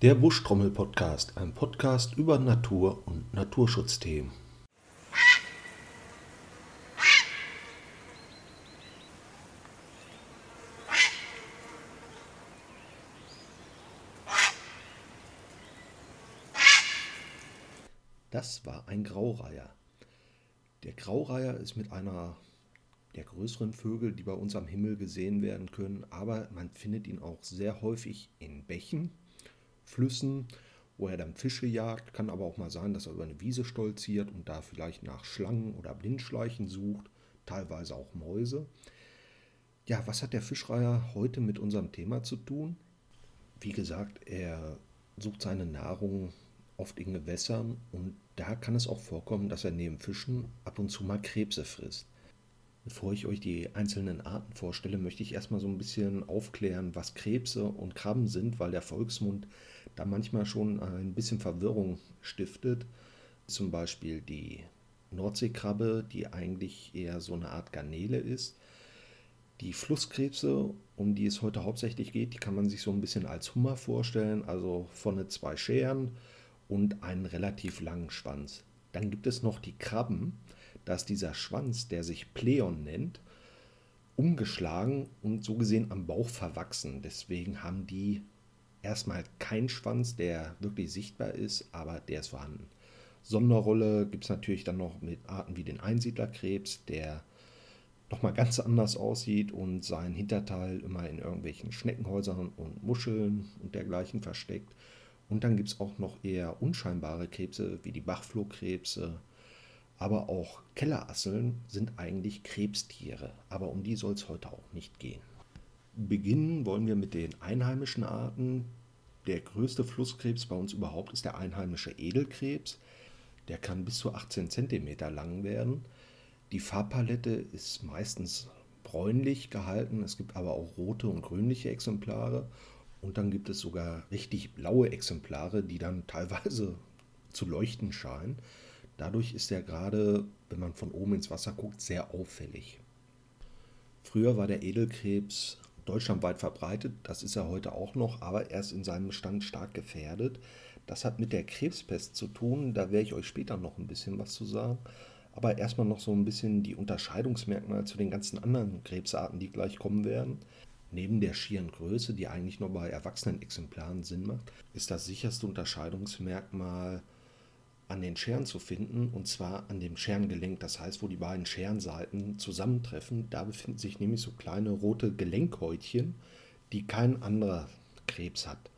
Der Buschtrommel-Podcast, ein Podcast über Natur und Naturschutzthemen. Das war ein Graureiher. Der Graureiher ist mit einer der größeren Vögel, die bei uns am Himmel gesehen werden können, aber man findet ihn auch sehr häufig in Bächen Flüssen, wo er dann Fische jagt. Kann aber auch mal sein, dass er über eine Wiese stolziert und da vielleicht nach Schlangen oder Blindschleichen sucht, teilweise auch Mäuse. Ja, was hat der Fischreiher heute mit unserem Thema zu tun? Wie gesagt, er sucht seine Nahrung oft in Gewässern und da kann es auch vorkommen, dass er neben Fischen ab und zu mal Krebse frisst. Bevor ich euch die einzelnen Arten vorstelle, möchte ich erstmal so ein bisschen aufklären, was Krebse und Krabben sind, weil der Volksmund da manchmal schon ein bisschen Verwirrung stiftet. Zum Beispiel die Nordseekrabbe, die eigentlich eher so eine Art Garnele ist. Die Flusskrebse, um die es heute hauptsächlich geht, die kann man sich so ein bisschen als Hummer vorstellen, also vorne zwei Scheren und einen relativ langen Schwanz. Dann gibt es noch die Krabben, dass dieser Schwanz, der sich Pleon nennt, umgeschlagen und so gesehen am Bauch verwachsen. Deswegen haben die erstmal keinen Schwanz, der wirklich sichtbar ist, aber der ist vorhanden. Sonderrolle gibt es natürlich dann noch mit Arten wie den Einsiedlerkrebs, der nochmal ganz anders aussieht und seinen Hinterteil immer in irgendwelchen Schneckenhäusern und Muscheln und dergleichen versteckt. Und dann gibt es auch noch eher unscheinbare Krebse wie die Bachflohkrebse, aber auch Kellerasseln sind eigentlich Krebstiere, aber um die soll es heute auch nicht gehen. Beginnen wollen wir mit den einheimischen Arten. Der größte Flusskrebs bei uns überhaupt ist der einheimische Edelkrebs. Der kann bis zu 18 cm lang werden. Die Farbpalette ist meistens bräunlich gehalten. Es gibt aber auch rote und grünliche Exemplare. Und dann gibt es sogar richtig blaue Exemplare, die dann teilweise zu leuchten scheinen. Dadurch ist er gerade, wenn man von oben ins Wasser guckt, sehr auffällig. Früher war der Edelkrebs deutschlandweit verbreitet, das ist er heute auch noch, aber er ist in seinem Bestand stark gefährdet. Das hat mit der Krebspest zu tun, da werde ich euch später noch ein bisschen was zu sagen. Aber erstmal noch so ein bisschen die Unterscheidungsmerkmale zu den ganzen anderen Krebsarten, die gleich kommen werden. Neben der schieren Größe, die eigentlich nur bei erwachsenen Exemplaren Sinn macht, ist das sicherste Unterscheidungsmerkmal an den Scheren zu finden, und zwar an dem Scherengelenk, das heißt, wo die beiden Scherenseiten zusammentreffen. Da befinden sich nämlich so kleine rote Gelenkhäutchen, die kein anderer Krebs hat.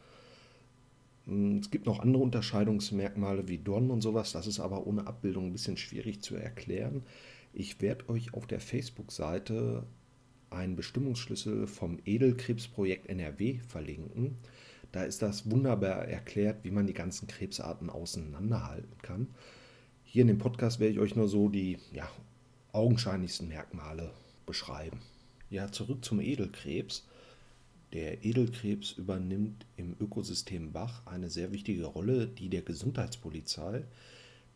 Hm, es gibt noch andere Unterscheidungsmerkmale wie Dornen und sowas, das ist aber ohne Abbildung ein bisschen schwierig zu erklären. Ich werde euch auf der Facebook-Seite einen Bestimmungsschlüssel vom Edelkrebsprojekt NRW verlinken. Da ist das wunderbar erklärt, wie man die ganzen Krebsarten auseinanderhalten kann. Hier in dem Podcast werde ich euch nur so die ja, augenscheinlichsten Merkmale beschreiben. Ja, zurück zum Edelkrebs. Der Edelkrebs übernimmt im Ökosystem Bach eine sehr wichtige Rolle, die der Gesundheitspolizei.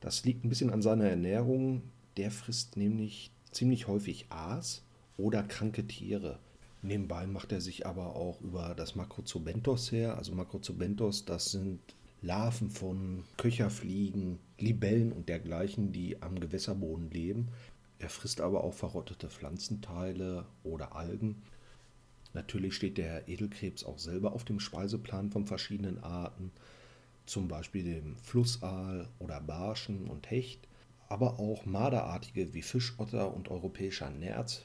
Das liegt ein bisschen an seiner Ernährung. Der frisst nämlich ziemlich häufig Aas oder kranke Tiere. Nebenbei macht er sich aber auch über das Makrozobentos her. Also Makrozobentos, das sind Larven von Köcherfliegen, Libellen und dergleichen, die am Gewässerboden leben. Er frisst aber auch verrottete Pflanzenteile oder Algen. Natürlich steht der Edelkrebs auch selber auf dem Speiseplan von verschiedenen Arten, zum Beispiel dem Flussaal oder Barschen und Hecht, aber auch Marderartige wie Fischotter und europäischer Nerz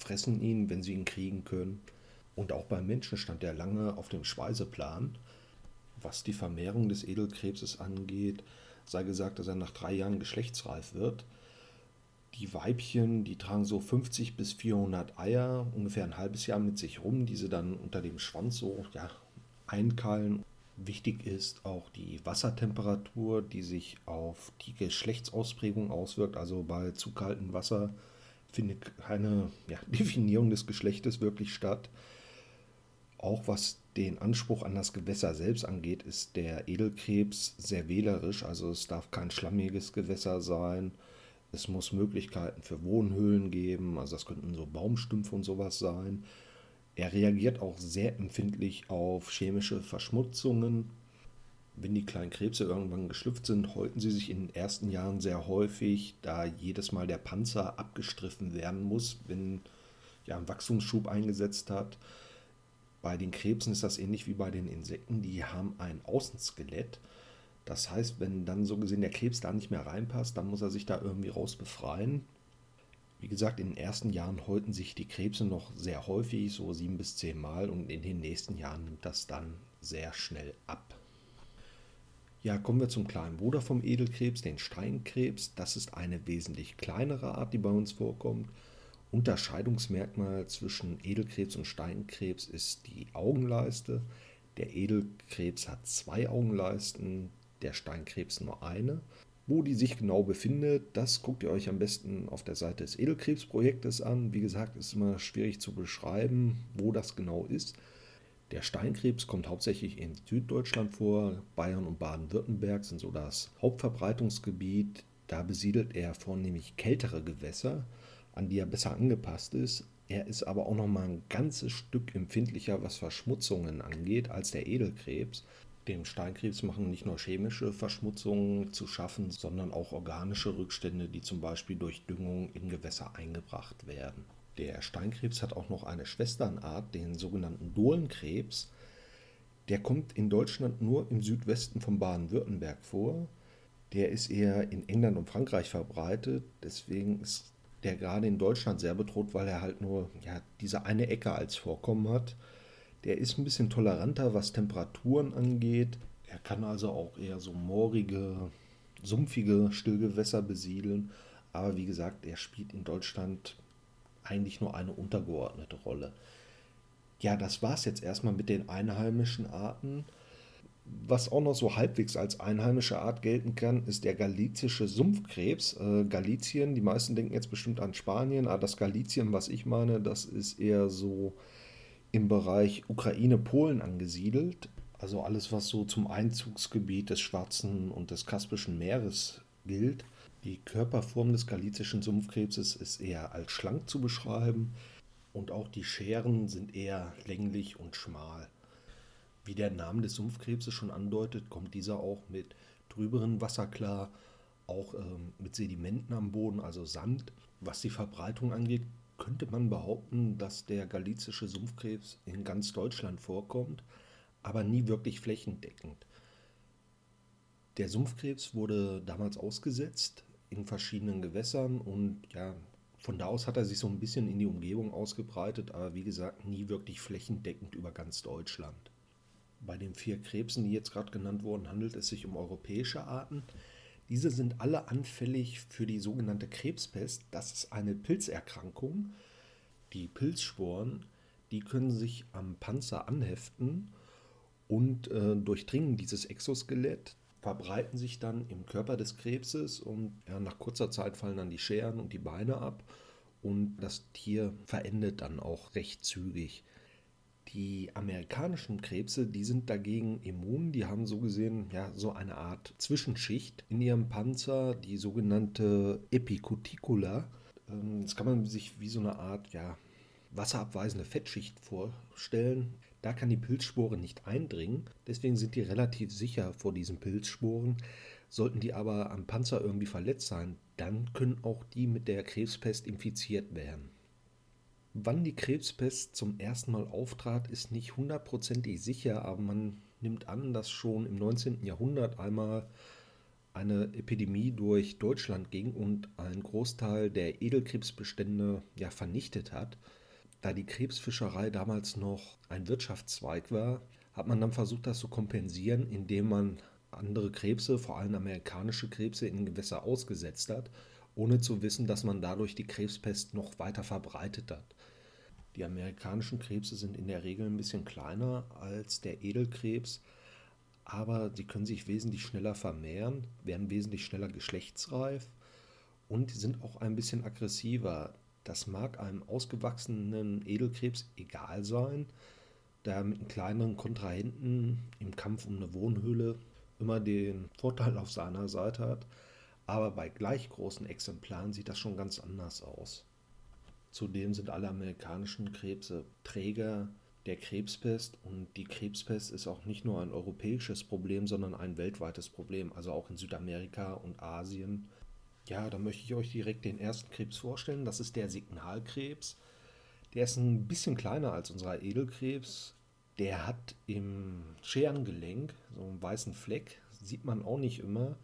fressen ihn, wenn sie ihn kriegen können. Und auch beim Menschen stand er lange auf dem Speiseplan. Was die Vermehrung des Edelkrebses angeht, sei gesagt, dass er nach drei Jahren geschlechtsreif wird. Die Weibchen, die tragen so 50 bis 400 Eier, ungefähr ein halbes Jahr mit sich rum, die sie dann unter dem Schwanz so ja, einkeilen. Wichtig ist auch die Wassertemperatur, die sich auf die Geschlechtsausprägung auswirkt. Also bei zu kaltem Wasser findet keine ja, Definierung des Geschlechtes wirklich statt. Auch was den Anspruch an das Gewässer selbst angeht, ist der Edelkrebs sehr wählerisch. Also es darf kein schlammiges Gewässer sein. Es muss Möglichkeiten für Wohnhöhlen geben. Also das könnten so Baumstümpfe und sowas sein. Er reagiert auch sehr empfindlich auf chemische Verschmutzungen. Wenn die kleinen Krebse irgendwann geschlüpft sind, häuten sie sich in den ersten Jahren sehr häufig, da jedes Mal der Panzer abgestriffen werden muss, wenn ja, ein Wachstumsschub eingesetzt hat. Bei den Krebsen ist das ähnlich wie bei den Insekten. Die haben ein Außenskelett. Das heißt, wenn dann so gesehen der Krebs da nicht mehr reinpasst, dann muss er sich da irgendwie raus befreien. Wie gesagt, in den ersten Jahren häuten sich die Krebse noch sehr häufig, so sieben bis zehn Mal, und in den nächsten Jahren nimmt das dann sehr schnell ab. Ja, kommen wir zum kleinen Bruder vom Edelkrebs, den Steinkrebs. Das ist eine wesentlich kleinere Art, die bei uns vorkommt. Unterscheidungsmerkmal zwischen Edelkrebs und Steinkrebs ist die Augenleiste. Der Edelkrebs hat zwei Augenleisten, der Steinkrebs nur eine. Wo die sich genau befindet, das guckt ihr euch am besten auf der Seite des Edelkrebsprojektes an. Wie gesagt, ist immer schwierig zu beschreiben, wo das genau ist. Der Steinkrebs kommt hauptsächlich in Süddeutschland vor. Bayern und Baden-Württemberg sind so das Hauptverbreitungsgebiet. Da besiedelt er vornehmlich kältere Gewässer, an die er besser angepasst ist. Er ist aber auch noch mal ein ganzes Stück empfindlicher, was Verschmutzungen angeht, als der Edelkrebs. Dem Steinkrebs machen nicht nur chemische Verschmutzungen zu schaffen, sondern auch organische Rückstände, die zum Beispiel durch Düngung in Gewässer eingebracht werden. Der Steinkrebs hat auch noch eine Schwesternart, den sogenannten Dohlenkrebs. Der kommt in Deutschland nur im Südwesten von Baden-Württemberg vor. Der ist eher in England und Frankreich verbreitet. Deswegen ist der gerade in Deutschland sehr bedroht, weil er halt nur ja, diese eine Ecke als Vorkommen hat. Der ist ein bisschen toleranter, was Temperaturen angeht. Er kann also auch eher so moorige, sumpfige Stillgewässer besiedeln. Aber wie gesagt, er spielt in Deutschland eigentlich nur eine untergeordnete Rolle. Ja, das war es jetzt erstmal mit den einheimischen Arten. Was auch noch so halbwegs als einheimische Art gelten kann, ist der galizische Sumpfkrebs. Äh, Galizien, die meisten denken jetzt bestimmt an Spanien, aber das Galizien, was ich meine, das ist eher so im Bereich Ukraine-Polen angesiedelt. Also alles, was so zum Einzugsgebiet des Schwarzen und des Kaspischen Meeres gilt. Die Körperform des galizischen Sumpfkrebses ist eher als schlank zu beschreiben und auch die Scheren sind eher länglich und schmal. Wie der Name des Sumpfkrebses schon andeutet, kommt dieser auch mit trüberen Wasser klar, auch ähm, mit Sedimenten am Boden, also Sand. Was die Verbreitung angeht, könnte man behaupten, dass der galizische Sumpfkrebs in ganz Deutschland vorkommt, aber nie wirklich flächendeckend. Der Sumpfkrebs wurde damals ausgesetzt in verschiedenen Gewässern und ja, von da aus hat er sich so ein bisschen in die Umgebung ausgebreitet, aber wie gesagt, nie wirklich flächendeckend über ganz Deutschland. Bei den vier Krebsen, die jetzt gerade genannt wurden, handelt es sich um europäische Arten. Diese sind alle anfällig für die sogenannte Krebspest. Das ist eine Pilzerkrankung. Die Pilzsporen, die können sich am Panzer anheften und äh, durchdringen dieses Exoskelett, verbreiten sich dann im Körper des Krebses und ja, nach kurzer Zeit fallen dann die Scheren und die Beine ab und das Tier verendet dann auch recht zügig. Die amerikanischen Krebse, die sind dagegen immun. Die haben so gesehen ja so eine Art Zwischenschicht in ihrem Panzer, die sogenannte Epicuticula. Ähm, das kann man sich wie so eine Art ja, wasserabweisende Fettschicht vorstellen. Da kann die Pilzspore nicht eindringen. Deswegen sind die relativ sicher vor diesen Pilzsporen. Sollten die aber am Panzer irgendwie verletzt sein, dann können auch die mit der Krebspest infiziert werden. Wann die Krebspest zum ersten Mal auftrat, ist nicht hundertprozentig sicher, aber man nimmt an, dass schon im 19. Jahrhundert einmal eine Epidemie durch Deutschland ging und einen Großteil der Edelkrebsbestände ja vernichtet hat. Da die Krebsfischerei damals noch ein Wirtschaftszweig war, hat man dann versucht, das zu kompensieren, indem man andere Krebse, vor allem amerikanische Krebse, in Gewässer ausgesetzt hat, ohne zu wissen, dass man dadurch die Krebspest noch weiter verbreitet hat. Die amerikanischen Krebse sind in der Regel ein bisschen kleiner als der Edelkrebs, aber sie können sich wesentlich schneller vermehren, werden wesentlich schneller geschlechtsreif und sind auch ein bisschen aggressiver. Das mag einem ausgewachsenen Edelkrebs egal sein, da er mit einem kleineren Kontrahenten im Kampf um eine Wohnhöhle immer den Vorteil auf seiner Seite hat. Aber bei gleich großen Exemplaren sieht das schon ganz anders aus. Zudem sind alle amerikanischen Krebse träger, der Krebspest. Und die Krebspest ist auch nicht nur ein europäisches Problem, sondern ein weltweites Problem, also auch in Südamerika und Asien. Ja, da möchte ich euch direkt den ersten Krebs vorstellen. Das ist der Signalkrebs. Der ist ein bisschen kleiner als unser Edelkrebs. Der hat im Scherengelenk so einen weißen Fleck. Sieht man auch nicht immer.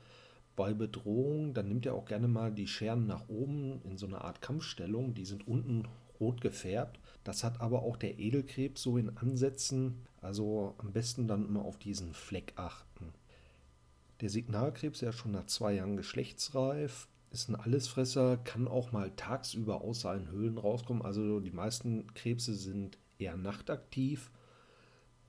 Bei Bedrohung, dann nimmt er auch gerne mal die Scheren nach oben in so eine Art Kampfstellung. Die sind unten rot gefärbt. Das hat aber auch der Edelkrebs so in Ansätzen. Also am besten dann immer auf diesen Fleck achten. Der Signalkrebs, ist schon nach zwei Jahren geschlechtsreif, ist ein Allesfresser, kann auch mal tagsüber aus seinen Höhlen rauskommen. Also die meisten Krebse sind eher nachtaktiv.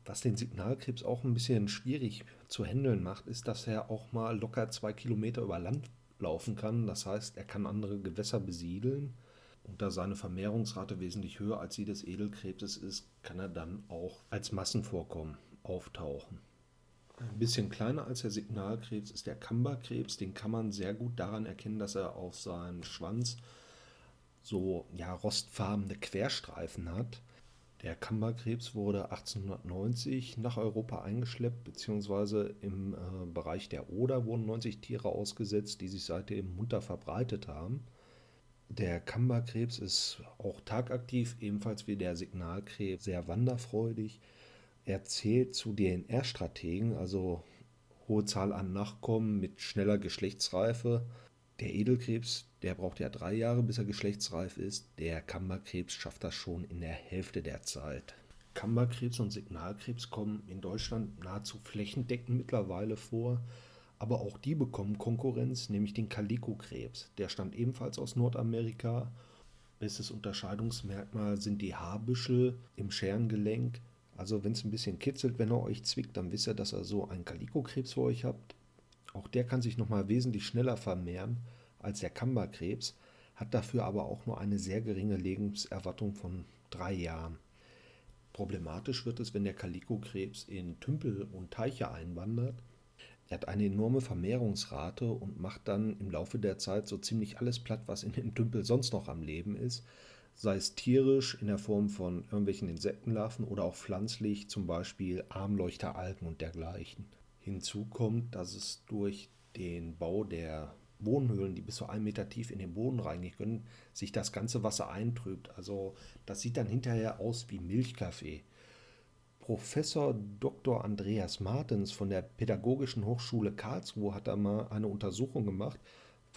Was den Signalkrebs auch ein bisschen schwierig zu handeln macht, ist, dass er auch mal locker zwei Kilometer über Land laufen kann. Das heißt, er kann andere Gewässer besiedeln. Und da seine Vermehrungsrate wesentlich höher als die des Edelkrebses ist, kann er dann auch als Massenvorkommen auftauchen. Ein bisschen kleiner als der Signalkrebs ist der Kamberkrebs. Den kann man sehr gut daran erkennen, dass er auf seinem Schwanz so ja, rostfarbene Querstreifen hat. Der Kamberkrebs wurde 1890 nach Europa eingeschleppt, beziehungsweise im äh, Bereich der Oder wurden 90 Tiere ausgesetzt, die sich seitdem munter verbreitet haben. Der Kamberkrebs ist auch tagaktiv, ebenfalls wie der Signalkrebs, sehr wanderfreudig. Er zählt zu DNR-Strategen, also hohe Zahl an Nachkommen mit schneller Geschlechtsreife. Der Edelkrebs, der braucht ja drei Jahre, bis er geschlechtsreif ist. Der Kammerkrebs schafft das schon in der Hälfte der Zeit. Kammerkrebs und Signalkrebs kommen in Deutschland nahezu flächendeckend mittlerweile vor. Aber auch die bekommen Konkurrenz, nämlich den Kalikokrebs. Der stammt ebenfalls aus Nordamerika. Bestes Unterscheidungsmerkmal sind die Haarbüschel im Scherengelenk. Also wenn es ein bisschen kitzelt, wenn er euch zwickt, dann wisst ihr, dass ihr so einen Kalikokrebs vor euch habt. Auch der kann sich nochmal wesentlich schneller vermehren als der Kamberkrebs, hat dafür aber auch nur eine sehr geringe Lebenserwartung von drei Jahren. Problematisch wird es, wenn der Kalikokrebs in Tümpel und Teiche einwandert. Er hat eine enorme Vermehrungsrate und macht dann im Laufe der Zeit so ziemlich alles platt, was in dem Tümpel sonst noch am Leben ist sei es tierisch in der Form von irgendwelchen Insektenlarven oder auch pflanzlich, zum Beispiel Armleuchteralgen und dergleichen. Hinzu kommt, dass es durch den Bau der Wohnhöhlen, die bis zu einem Meter tief in den Boden reingehen können, sich das ganze Wasser eintrübt. Also das sieht dann hinterher aus wie Milchkaffee. Professor Dr. Andreas Martens von der Pädagogischen Hochschule Karlsruhe hat da mal eine Untersuchung gemacht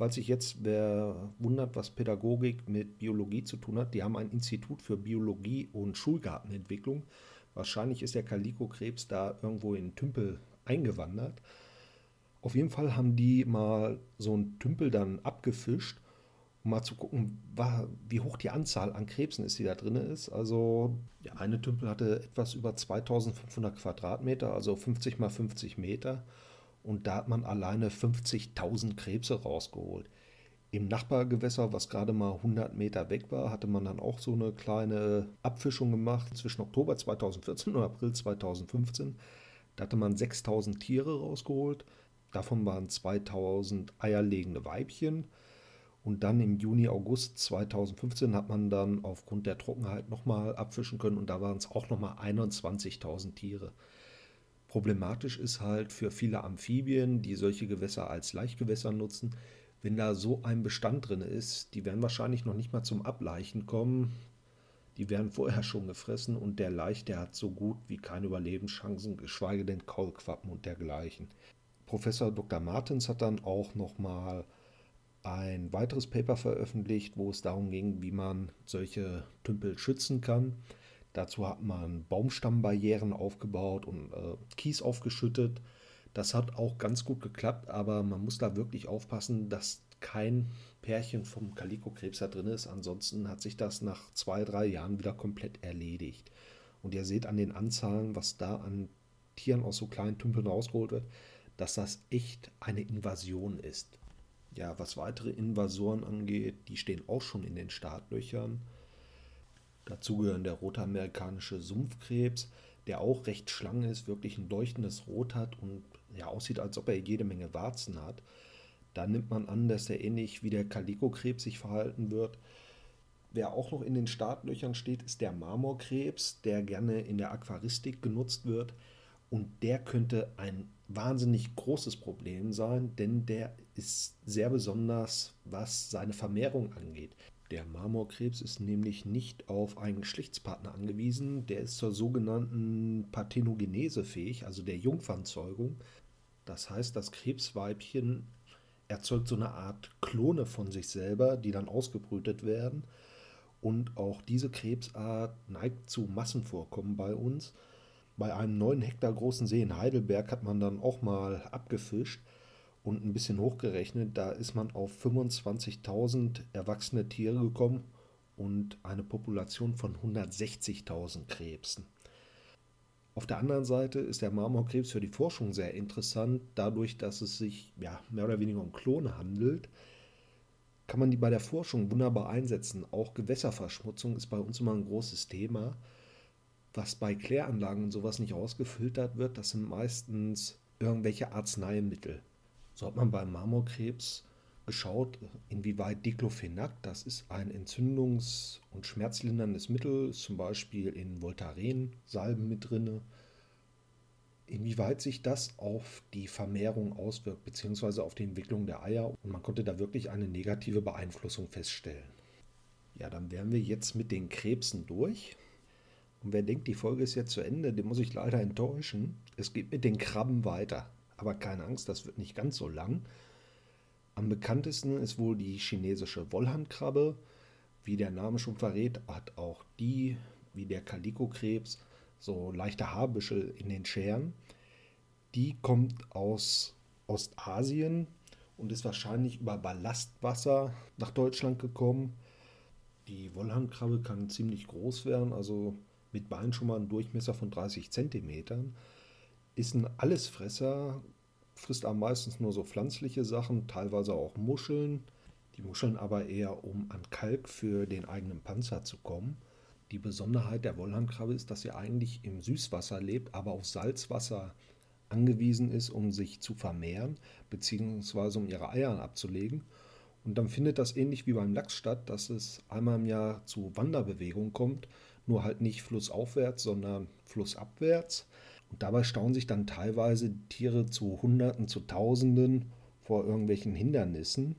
Falls sich jetzt wer wundert, was Pädagogik mit Biologie zu tun hat, die haben ein Institut für Biologie und Schulgartenentwicklung. Wahrscheinlich ist der Kalikokrebs da irgendwo in Tümpel eingewandert. Auf jeden Fall haben die mal so einen Tümpel dann abgefischt, um mal zu gucken, wie hoch die Anzahl an Krebsen ist, die da drin ist. Also der eine Tümpel hatte etwas über 2500 Quadratmeter, also 50 mal 50 Meter und da hat man alleine 50.000 Krebse rausgeholt. Im Nachbargewässer, was gerade mal 100 Meter weg war, hatte man dann auch so eine kleine Abfischung gemacht zwischen Oktober 2014 und April 2015. Da hatte man 6000 Tiere rausgeholt. Davon waren 2000 eierlegende Weibchen. Und dann im Juni, August 2015 hat man dann aufgrund der Trockenheit nochmal abfischen können und da waren es auch nochmal 21.000 Tiere. Problematisch ist halt für viele Amphibien, die solche Gewässer als Laichgewässer nutzen, wenn da so ein Bestand drin ist, die werden wahrscheinlich noch nicht mal zum Ableichen kommen. Die werden vorher schon gefressen und der Laich, der hat so gut wie keine Überlebenschancen, geschweige denn Kaulquappen und dergleichen. Professor Dr. Martens hat dann auch nochmal ein weiteres Paper veröffentlicht, wo es darum ging, wie man solche Tümpel schützen kann. Dazu hat man Baumstammbarrieren aufgebaut und äh, Kies aufgeschüttet. Das hat auch ganz gut geklappt, aber man muss da wirklich aufpassen, dass kein Pärchen vom Kalikokrebs da drin ist. Ansonsten hat sich das nach zwei, drei Jahren wieder komplett erledigt. Und ihr seht an den Anzahlen, was da an Tieren aus so kleinen Tümpeln rausgeholt wird, dass das echt eine Invasion ist. Ja, was weitere Invasoren angeht, die stehen auch schon in den Startlöchern. Dazu gehören der rotamerikanische Sumpfkrebs, der auch recht schlank ist, wirklich ein leuchtendes Rot hat und ja aussieht, als ob er jede Menge Warzen hat. Da nimmt man an, dass er ähnlich wie der Kalikokrebs sich verhalten wird. Wer auch noch in den Startlöchern steht, ist der Marmorkrebs, der gerne in der Aquaristik genutzt wird. Und der könnte ein wahnsinnig großes Problem sein, denn der ist sehr besonders, was seine Vermehrung angeht. Der Marmorkrebs ist nämlich nicht auf einen Geschlechtspartner angewiesen, der ist zur sogenannten Parthenogenese fähig, also der Jungfernzeugung. Das heißt, das Krebsweibchen erzeugt so eine Art Klone von sich selber, die dann ausgebrütet werden. Und auch diese Krebsart neigt zu Massenvorkommen bei uns. Bei einem 9 Hektar großen See in Heidelberg hat man dann auch mal abgefischt und ein bisschen hochgerechnet. Da ist man auf 25.000 erwachsene Tiere gekommen und eine Population von 160.000 Krebsen. Auf der anderen Seite ist der Marmorkrebs für die Forschung sehr interessant, dadurch, dass es sich ja, mehr oder weniger um Klone handelt. Kann man die bei der Forschung wunderbar einsetzen. Auch Gewässerverschmutzung ist bei uns immer ein großes Thema. Was bei Kläranlagen und sowas nicht ausgefiltert wird, das sind meistens irgendwelche Arzneimittel. So hat man beim Marmorkrebs geschaut, inwieweit Diclofenac, das ist ein entzündungs- und schmerzlinderndes Mittel, zum Beispiel in Voltaren-Salben mit drin, inwieweit sich das auf die Vermehrung auswirkt, beziehungsweise auf die Entwicklung der Eier. Und man konnte da wirklich eine negative Beeinflussung feststellen. Ja, dann wären wir jetzt mit den Krebsen durch. Und wer denkt, die Folge ist jetzt zu Ende, den muss ich leider enttäuschen. Es geht mit den Krabben weiter. Aber keine Angst, das wird nicht ganz so lang. Am bekanntesten ist wohl die chinesische Wollhandkrabbe. Wie der Name schon verrät, hat auch die, wie der Kalikokrebs, so leichte Haarbüschel in den Scheren. Die kommt aus Ostasien und ist wahrscheinlich über Ballastwasser nach Deutschland gekommen. Die Wollhandkrabbe kann ziemlich groß werden, also mit Beinen schon mal einen Durchmesser von 30 cm. Ist ein Allesfresser, frisst am meisten nur so pflanzliche Sachen, teilweise auch Muscheln. Die Muscheln aber eher, um an Kalk für den eigenen Panzer zu kommen. Die Besonderheit der Wollhandkrabbe ist, dass sie eigentlich im Süßwasser lebt, aber auf Salzwasser angewiesen ist, um sich zu vermehren, beziehungsweise um ihre Eier abzulegen. Und dann findet das ähnlich wie beim Lachs statt, dass es einmal im Jahr zu Wanderbewegungen kommt, nur halt nicht flussaufwärts, sondern flussabwärts. Und dabei stauen sich dann teilweise Tiere zu Hunderten, zu Tausenden vor irgendwelchen Hindernissen.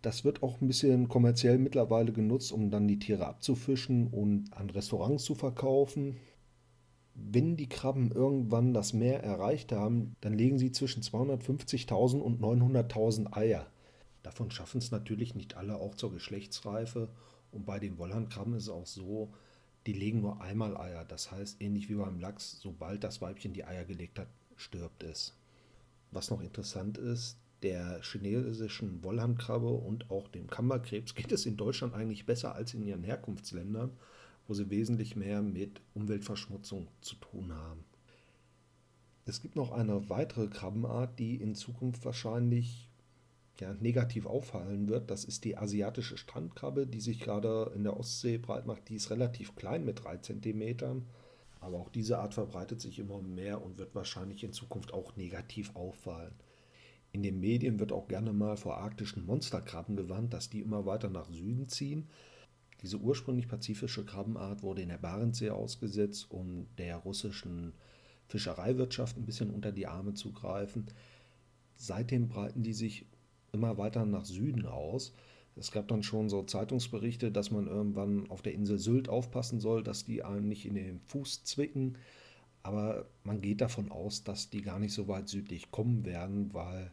Das wird auch ein bisschen kommerziell mittlerweile genutzt, um dann die Tiere abzufischen und an Restaurants zu verkaufen. Wenn die Krabben irgendwann das Meer erreicht haben, dann legen sie zwischen 250.000 und 900.000 Eier. Davon schaffen es natürlich nicht alle auch zur Geschlechtsreife. Und bei den Wollhandkrabben ist es auch so, die legen nur einmal Eier. Das heißt, ähnlich wie beim Lachs, sobald das Weibchen die Eier gelegt hat, stirbt es. Was noch interessant ist, der chinesischen Wollhandkrabbe und auch dem Kammerkrebs geht es in Deutschland eigentlich besser als in ihren Herkunftsländern, wo sie wesentlich mehr mit Umweltverschmutzung zu tun haben. Es gibt noch eine weitere Krabbenart, die in Zukunft wahrscheinlich ja, negativ auffallen wird, das ist die asiatische Strandkrabbe, die sich gerade in der Ostsee breit macht. Die ist relativ klein mit 3 cm. Aber auch diese Art verbreitet sich immer mehr und wird wahrscheinlich in Zukunft auch negativ auffallen. In den Medien wird auch gerne mal vor arktischen Monsterkrabben gewarnt, dass die immer weiter nach Süden ziehen. Diese ursprünglich pazifische Krabbenart wurde in der Barentssee ausgesetzt, um der russischen Fischereiwirtschaft ein bisschen unter die Arme zu greifen. Seitdem breiten die sich immer weiter nach Süden aus. Es gab dann schon so Zeitungsberichte, dass man irgendwann auf der Insel Sylt aufpassen soll, dass die einen nicht in den Fuß zwicken. Aber man geht davon aus, dass die gar nicht so weit südlich kommen werden, weil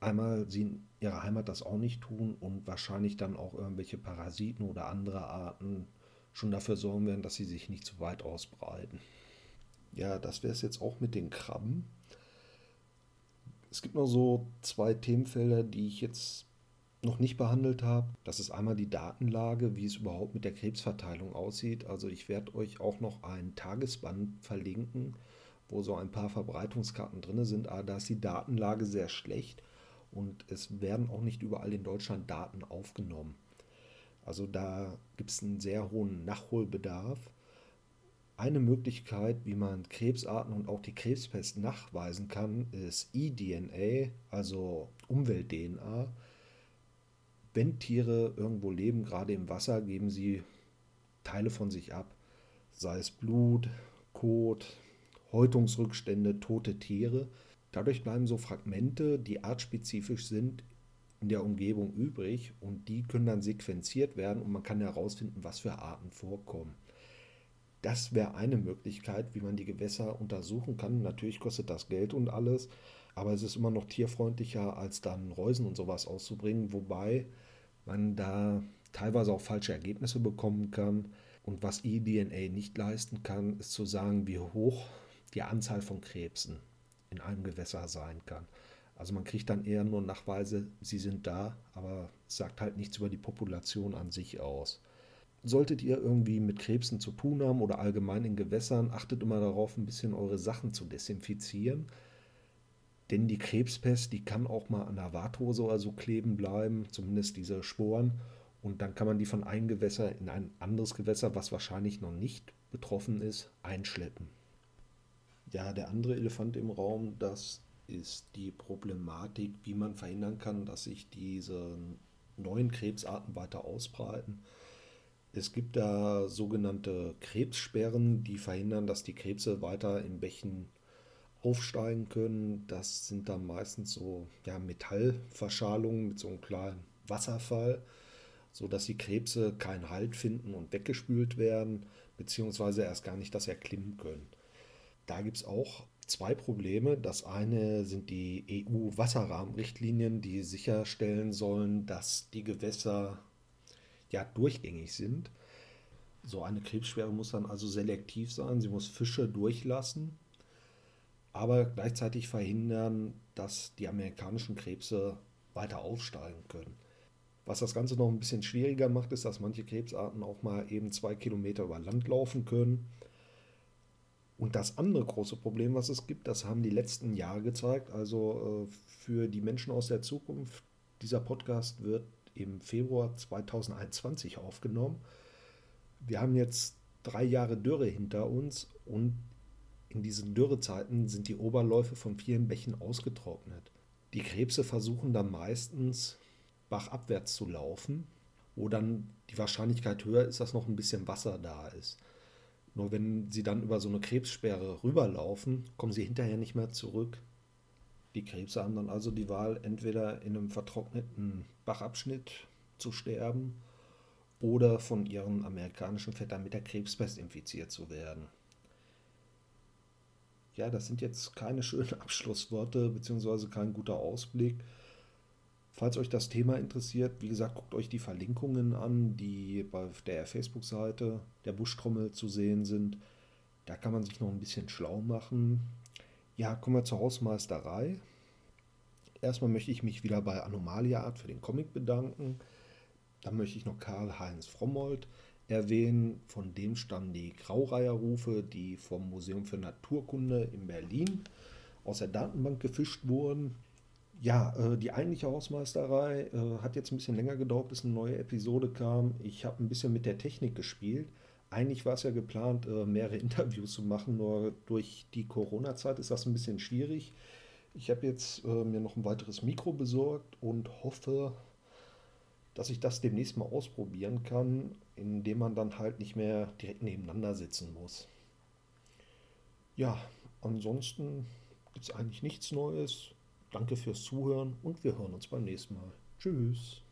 einmal sie in ihrer Heimat das auch nicht tun und wahrscheinlich dann auch irgendwelche Parasiten oder andere Arten schon dafür sorgen werden, dass sie sich nicht zu weit ausbreiten. Ja, das wäre es jetzt auch mit den Krabben. Es gibt noch so zwei Themenfelder, die ich jetzt noch nicht behandelt habe. Das ist einmal die Datenlage, wie es überhaupt mit der Krebsverteilung aussieht. Also ich werde euch auch noch ein Tagesband verlinken, wo so ein paar Verbreitungskarten drin sind. Aber da ist die Datenlage sehr schlecht und es werden auch nicht überall in Deutschland Daten aufgenommen. Also da gibt es einen sehr hohen Nachholbedarf. Eine Möglichkeit, wie man Krebsarten und auch die Krebspest nachweisen kann, ist eDNA, also Umwelt-DNA. Wenn Tiere irgendwo leben, gerade im Wasser, geben sie Teile von sich ab, sei es Blut, Kot, Häutungsrückstände, tote Tiere. Dadurch bleiben so Fragmente, die artspezifisch sind, in der Umgebung übrig und die können dann sequenziert werden und man kann herausfinden, was für Arten vorkommen. Das wäre eine Möglichkeit, wie man die Gewässer untersuchen kann. Natürlich kostet das Geld und alles, aber es ist immer noch tierfreundlicher, als dann Reusen und sowas auszubringen, wobei man da teilweise auch falsche Ergebnisse bekommen kann. Und was eDNA nicht leisten kann, ist zu sagen, wie hoch die Anzahl von Krebsen in einem Gewässer sein kann. Also man kriegt dann eher nur Nachweise, sie sind da, aber sagt halt nichts über die Population an sich aus. Solltet ihr irgendwie mit Krebsen zu tun haben oder allgemein in Gewässern, achtet immer darauf, ein bisschen eure Sachen zu desinfizieren. Denn die Krebspest, die kann auch mal an der Warthose oder so kleben bleiben, zumindest diese Sporen. Und dann kann man die von einem Gewässer in ein anderes Gewässer, was wahrscheinlich noch nicht betroffen ist, einschleppen. Ja, der andere Elefant im Raum, das ist die Problematik, wie man verhindern kann, dass sich diese neuen Krebsarten weiter ausbreiten. Es gibt da sogenannte Krebssperren, die verhindern, dass die Krebse weiter in Bächen aufsteigen können. Das sind dann meistens so ja, Metallverschalungen mit so einem kleinen Wasserfall, sodass die Krebse keinen Halt finden und weggespült werden, beziehungsweise erst gar nicht das erklimmen können. Da gibt es auch zwei Probleme. Das eine sind die EU-Wasserrahmenrichtlinien, die sicherstellen sollen, dass die Gewässer ja durchgängig sind. So eine Krebssperre muss dann also selektiv sein. Sie muss Fische durchlassen, aber gleichzeitig verhindern, dass die amerikanischen Krebse weiter aufsteigen können. Was das Ganze noch ein bisschen schwieriger macht, ist, dass manche Krebsarten auch mal eben zwei Kilometer über Land laufen können. Und das andere große Problem, was es gibt, das haben die letzten Jahre gezeigt. Also äh, für die Menschen aus der Zukunft, dieser Podcast wird im Februar 2021 aufgenommen. Wir haben jetzt drei Jahre Dürre hinter uns und in diesen Dürrezeiten sind die Oberläufe von vielen Bächen ausgetrocknet. Die Krebse versuchen dann meistens bachabwärts zu laufen, wo dann die Wahrscheinlichkeit höher ist, dass noch ein bisschen Wasser da ist. Nur wenn sie dann über so eine Krebssperre rüberlaufen, kommen sie hinterher nicht mehr zurück. Die Krebse haben dann also die Wahl, entweder in einem vertrockneten Bachabschnitt zu sterben oder von ihren amerikanischen Vettern mit der Krebspest infiziert zu werden. Ja, das sind jetzt keine schönen Abschlussworte beziehungsweise kein guter Ausblick. Falls euch das Thema interessiert, wie gesagt, guckt euch die Verlinkungen an, die bei der Facebook-Seite der Buschtrommel zu sehen sind. Da kann man sich noch ein bisschen schlau machen. Ja, kommen wir zur Hausmeisterei. Erstmal möchte ich mich wieder bei Anomalia Art für den Comic bedanken. Dann möchte ich noch Karl-Heinz Frommold erwähnen. Von dem stammen die Graureiherrufe, die vom Museum für Naturkunde in Berlin aus der Datenbank gefischt wurden. Ja, äh, die eigentliche Hausmeisterei äh, hat jetzt ein bisschen länger gedauert, bis eine neue Episode kam. Ich habe ein bisschen mit der Technik gespielt. Eigentlich war es ja geplant, äh, mehrere Interviews zu machen, nur durch die Corona-Zeit ist das ein bisschen schwierig. Ich habe jetzt äh, mir noch ein weiteres Mikro besorgt und hoffe, dass ich das demnächst mal ausprobieren kann, indem man dann halt nicht mehr direkt nebeneinander sitzen muss. Ja, ansonsten gibt es eigentlich nichts Neues. Danke fürs Zuhören und wir hören uns beim nächsten Mal. Tschüss.